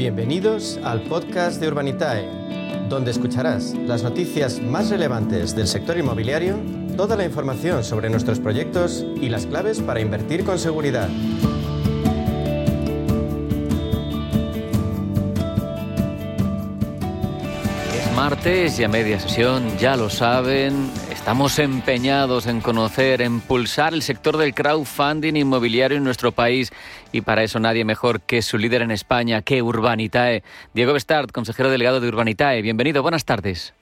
Bienvenidos al podcast de Urbanitae, donde escucharás las noticias más relevantes del sector inmobiliario, toda la información sobre nuestros proyectos y las claves para invertir con seguridad. Es martes y a media sesión, ya lo saben, Estamos empeñados en conocer, en impulsar el sector del crowdfunding inmobiliario en nuestro país y para eso nadie mejor que su líder en España, que Urbanitae. Diego Bestard, consejero delegado de Urbanitae. Bienvenido, buenas tardes.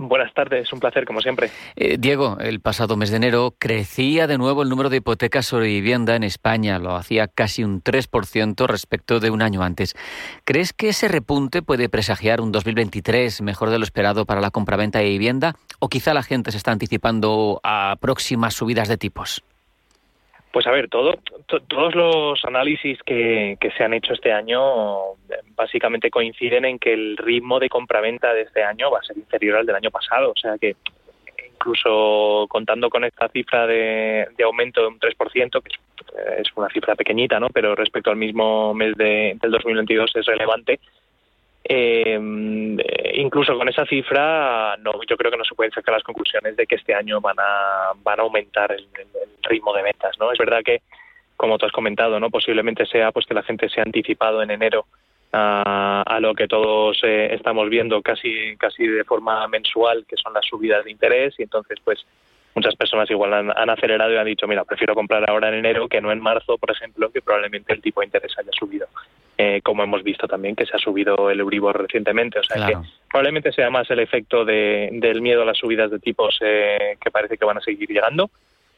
Buenas tardes, un placer como siempre. Eh, Diego, el pasado mes de enero crecía de nuevo el número de hipotecas sobre vivienda en España, lo hacía casi un 3% respecto de un año antes. ¿Crees que ese repunte puede presagiar un 2023 mejor de lo esperado para la compraventa de vivienda o quizá la gente se está anticipando a próximas subidas de tipos? Pues a ver, todo, todos los análisis que, se han hecho este año básicamente coinciden en que el ritmo de compraventa de este año va a ser inferior al del año pasado. O sea que incluso contando con esta cifra de, aumento de un 3%, que es una cifra pequeñita, ¿no? pero respecto al mismo mes de, del 2022 es relevante, eh, incluso con esa cifra, no, yo creo que no se pueden sacar las conclusiones de que este año van a, van a aumentar el, ritmo de ventas. ¿no? Es verdad que, como tú has comentado, no posiblemente sea pues que la gente se ha anticipado en enero a, lo que todos eh, estamos viendo casi, casi de forma mensual, que son las subidas de interés, y entonces pues muchas personas igual han, acelerado y han dicho, mira, prefiero comprar ahora en enero que no en marzo, por ejemplo, que probablemente el tipo de interés haya subido, eh, como hemos visto también que se ha subido el Euribor recientemente. O sea que probablemente sea más el efecto del miedo a las subidas de tipos eh, que parece que van a seguir llegando.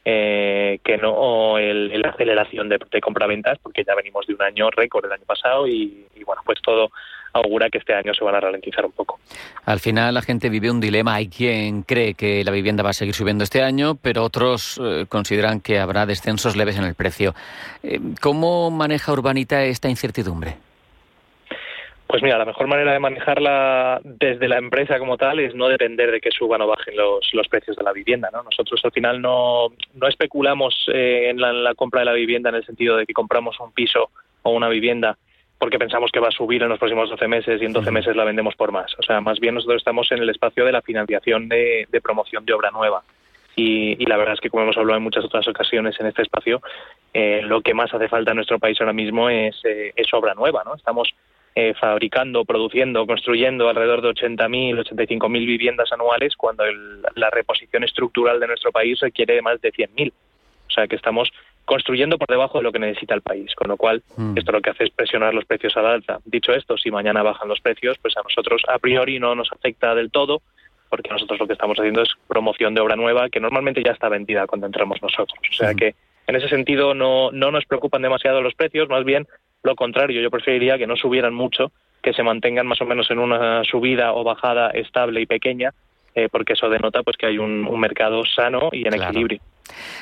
Eh, que no el, la aceleración de, de compraventas, porque ya venimos de un año récord el año pasado y, y bueno, pues todo augura que este año se van a ralentizar un poco. Al final la gente vive un dilema. Hay quien cree que la vivienda va a seguir subiendo este año, pero otros eh, consideran que habrá descensos leves en el precio. Eh, ¿Cómo maneja Urbanita esta incertidumbre? Pues mira, la mejor manera de manejarla desde la empresa como tal es no depender de que suban o bajen los, los precios de la vivienda. ¿no? Nosotros al final no, no especulamos eh, en, la, en, la, compra de la vivienda en el sentido de que compramos un piso o una vivienda porque pensamos que va a subir en los próximos 12 meses y en 12 meses la vendemos por más. O sea, más bien nosotros estamos en el espacio de la financiación de, promoción de obra nueva. Y, la verdad es que, como hemos hablado en muchas otras ocasiones en este espacio, eh, lo que más hace falta en nuestro país ahora mismo es, eh, obra nueva. ¿no? Estamos eh, fabricando, produciendo, construyendo alrededor de 80.000, 85.000 viviendas anuales cuando la reposición estructural de nuestro país requiere más de 100.000. O sea que estamos construyendo por debajo de lo que necesita el país, con lo cual mm. esto lo que hace es presionar los precios a la alta. Dicho esto, si mañana bajan los precios, pues a nosotros a priori no nos afecta del todo, porque nosotros lo que estamos haciendo es promoción de obra nueva que normalmente ya está vendida cuando entramos nosotros. O sea que en ese sentido no, no nos preocupan demasiado los precios, más bien lo contrario, yo preferiría que no subieran mucho, que se mantengan más o menos en una subida o bajada estable y pequeña, eh, porque eso denota pues que hay un, mercado sano y en equilibrio.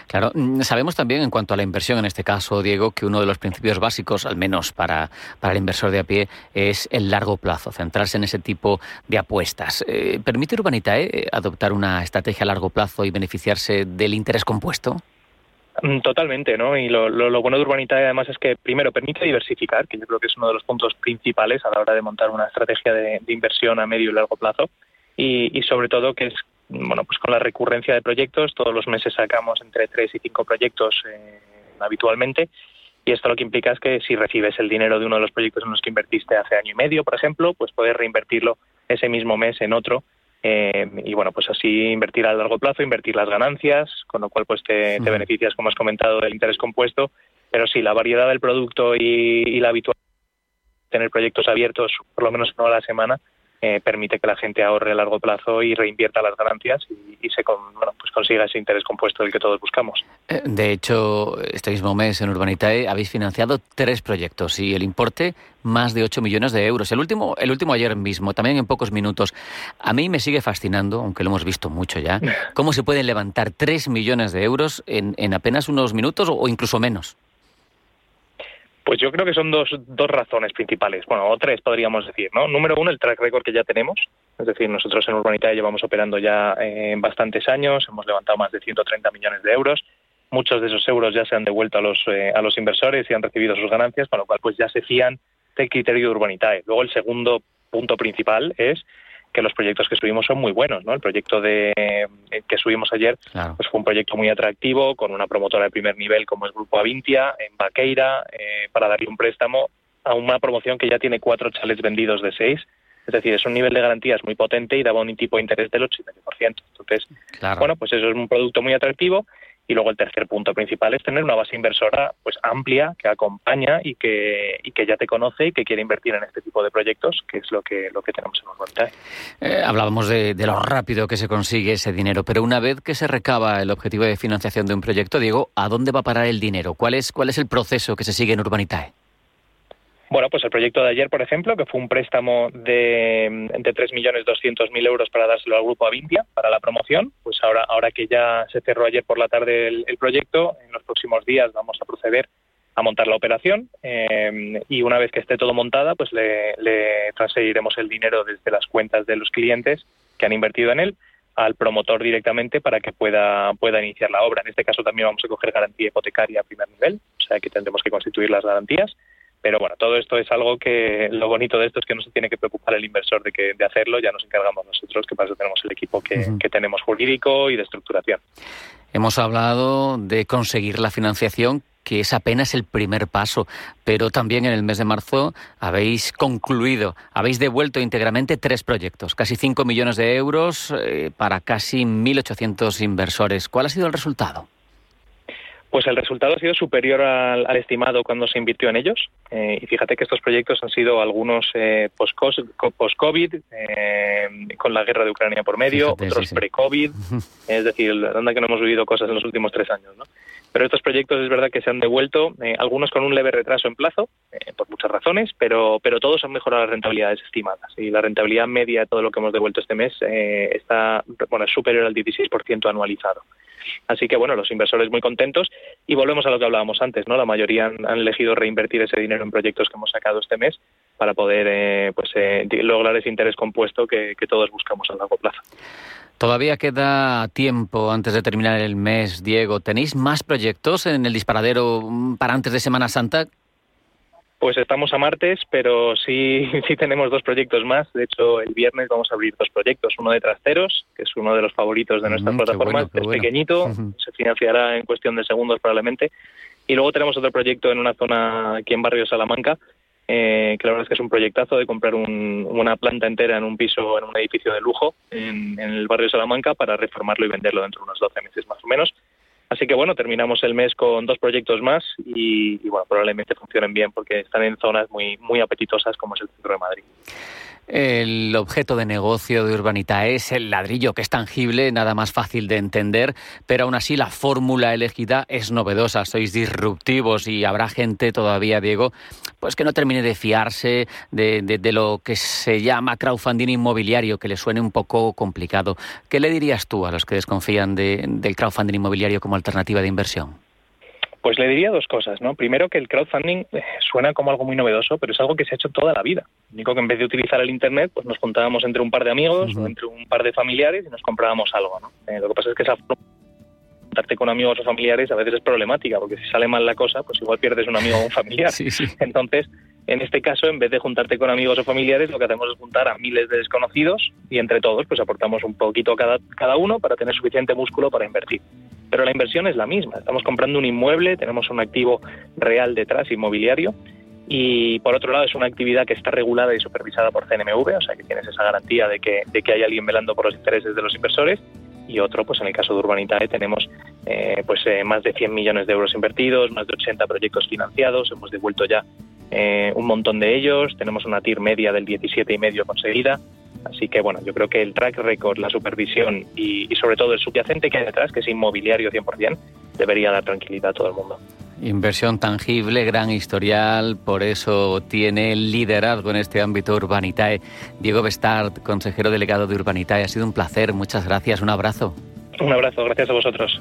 Claro, mm, sabemos también en cuanto a la inversión, en este caso, Diego, que uno de los principios básicos, al menos para, para el inversor de a pie, es el largo plazo, centrarse en ese tipo de apuestas. Eh, ¿Permite Urbanitae eh, adoptar una estrategia a largo plazo y beneficiarse del interés compuesto? Mm, totalmente, ¿no? Y lo, bueno de Urbanitae además es que primero permite diversificar, que yo creo que es uno de los puntos principales a la hora de montar una estrategia de, inversión a medio y largo plazo. Y, y, sobre todo que es bueno, pues con la recurrencia de proyectos, todos los meses sacamos entre tres y cinco proyectos eh, habitualmente. Y esto lo que implica es que si recibes el dinero de uno de los proyectos en los que invertiste hace año y medio, por ejemplo, pues puedes reinvertirlo ese mismo mes en otro. Eh, y bueno, pues así invertir a largo plazo, invertir las ganancias, con lo cual pues te, beneficias, como has comentado, del interés compuesto. Pero sí, la variedad del producto y, y la habitual tener proyectos abiertos por lo menos una a la semana eh, permite que la gente ahorre a largo plazo y reinvierta las ganancias y, se pues consiga ese interés compuesto del que todos buscamos. Eh, de hecho, este mismo mes en Urbanitae habéis financiado tres proyectos y el importe más de 8 millones de euros. El último, el último ayer mismo, también en pocos minutos. A mí me sigue fascinando, aunque lo hemos visto mucho ya, cómo se pueden levantar 3 millones de euros en, en apenas unos minutos o incluso menos. Pues yo creo que son dos, dos razones principales, bueno, o tres podríamos decir, ¿no? Número uno, el track record que ya tenemos, es decir, nosotros en Urbanita llevamos operando ya eh, bastantes años, hemos levantado más de 130 millones de euros, muchos de esos euros ya se han devuelto a los, eh, a los inversores y han recibido sus ganancias, con lo cual pues ya se fían este criterio de Urbanitae. Luego el segundo punto principal es que los proyectos que subimos son muy buenos, ¿no? El proyecto de eh, que subimos ayer pues fue un proyecto muy atractivo con una promotora de primer nivel como es Grupo Avintia en Baqueira eh, para darle un préstamo a una promoción que ya tiene cuatro chalets vendidos de seis. Es decir, es un nivel de garantías muy potente y daba un tipo de interés del 80%. Entonces, bueno, pues eso es un producto muy atractivo y luego el tercer punto principal es tener una base inversora pues amplia que acompaña y que, y que ya te conoce y que quiere invertir en este tipo de proyectos, que es lo que, lo que tenemos en Urbanitae. Eh, hablábamos de, de, lo rápido que se consigue ese dinero, pero una vez que se recaba el objetivo de financiación de un proyecto, Diego, ¿a dónde va a parar el dinero? ¿Cuál es, cuál es el proceso que se sigue en Urbanitae? Bueno, pues el proyecto de ayer, por ejemplo, que fue un préstamo de, entre 3.200.000 euros para dárselo al grupo Avintia para la promoción, pues ahora, ahora que ya se cerró ayer por la tarde el, proyecto, en los próximos días vamos a proceder a montar la operación eh, y una vez que esté todo montada, pues le, le transferiremos el dinero desde las cuentas de los clientes que han invertido en él al promotor directamente para que pueda, pueda iniciar la obra. En este caso también vamos a coger garantía hipotecaria a primer nivel, o sea que tendremos que constituir las garantías pero bueno, todo esto es algo que lo bonito de esto es que no se tiene que preocupar el inversor de, que, de hacerlo, ya nos encargamos nosotros, que para eso tenemos el equipo que, que tenemos jurídico y de estructuración. Hemos hablado de conseguir la financiación, que es apenas el primer paso, pero también en el mes de marzo habéis concluido, habéis devuelto íntegramente tres proyectos, casi 5 millones de euros eh, para casi 1.800 inversores. ¿Cuál ha sido el resultado? Pues el resultado ha sido superior al, estimado cuando se invirtió en ellos. Eh, y fíjate que estos proyectos han sido algunos eh, post-COVID, eh, con la guerra de Ucrania por medio, otros pre-COVID. Es decir, anda que no hemos vivido cosas en los últimos tres años. ¿no? Pero estos proyectos es verdad que se han devuelto, eh, algunos con un leve retraso en plazo, por muchas razones, pero, pero todos han mejorado las rentabilidades estimadas. Y la rentabilidad media de todo lo que hemos devuelto este mes está bueno, es superior al 16% anualizado. Así que bueno, los inversores muy contentos y volvemos a lo que hablábamos antes, ¿no? La mayoría han, elegido reinvertir ese dinero en proyectos que hemos sacado este mes para poder eh, pues eh, lograr ese interés compuesto que, que todos buscamos a largo plazo. Todavía queda tiempo antes de terminar el mes, Diego. ¿Tenéis más proyectos en el disparadero mm, para antes de Semana Santa? Pues estamos a martes, pero sí, sí tenemos dos proyectos más. De hecho, el viernes vamos a abrir dos proyectos. Uno de trasteros, que es uno de los favoritos de nuestras plataformas, es pequeñito, se financiará en cuestión de segundos probablemente. Y luego tenemos otro proyecto en una zona aquí en Barrio Salamanca, eh, que la verdad es que es un proyectazo de comprar una planta entera en un piso, en un edificio de lujo en, en el barrio Salamanca para reformarlo y venderlo dentro de unos 12 meses más o menos. Así que bueno, terminamos el mes con dos proyectos más y, bueno, probablemente funcionen bien porque están en zonas muy, muy apetitosas como es el centro de Madrid. El objeto de negocio de Urbanita es el ladrillo, que es tangible, nada más fácil de entender, pero aún así la fórmula elegida es novedosa, sois disruptivos y habrá gente todavía, Diego, pues que no termine de fiarse de, lo que se llama crowdfunding inmobiliario, que le suene un poco complicado. ¿Qué le dirías tú a los que desconfían del crowdfunding inmobiliario como alternativa de inversión? Pues le diría dos cosas, ¿no? Primero que el crowdfunding eh, suena como algo muy novedoso, pero es algo que se ha hecho toda la vida. Único que en vez de utilizar el internet, pues nos juntábamos entre un par de amigos o entre un par de familiares y nos comprábamos algo, ¿no? Eh, lo que pasa es que esa juntarte con amigos o familiares a veces es problemática, porque si sale mal la cosa, pues igual pierdes un amigo o un familiar. Entonces, en este caso, en vez de juntarte con amigos o familiares, lo que hacemos es juntar a miles de desconocidos y entre todos, pues aportamos un poquito cada, cada uno para tener suficiente músculo para invertir pero la inversión es la misma. Estamos comprando un inmueble, tenemos un activo real detrás, inmobiliario, y por otro lado es una actividad que está regulada y supervisada por CNMV, o sea que tienes esa garantía de que, de que hay alguien velando por los intereses de los inversores. Y otro, pues en el caso de Urbanitae tenemos eh, pues eh, más de 100 millones de euros invertidos, más de 80 proyectos financiados, hemos devuelto ya eh, un montón de ellos, tenemos una TIR media del 17,5 conseguida, Así que bueno, yo creo que el track record, la supervisión y, sobre todo el subyacente que hay detrás, que es inmobiliario 100%, debería dar tranquilidad a todo el mundo. Inversión tangible, gran historial, por eso tiene liderazgo en este ámbito Urbanitae. Diego Bestard, consejero delegado de Urbanitae, ha sido un placer, muchas gracias, un abrazo. Un abrazo, gracias a vosotros.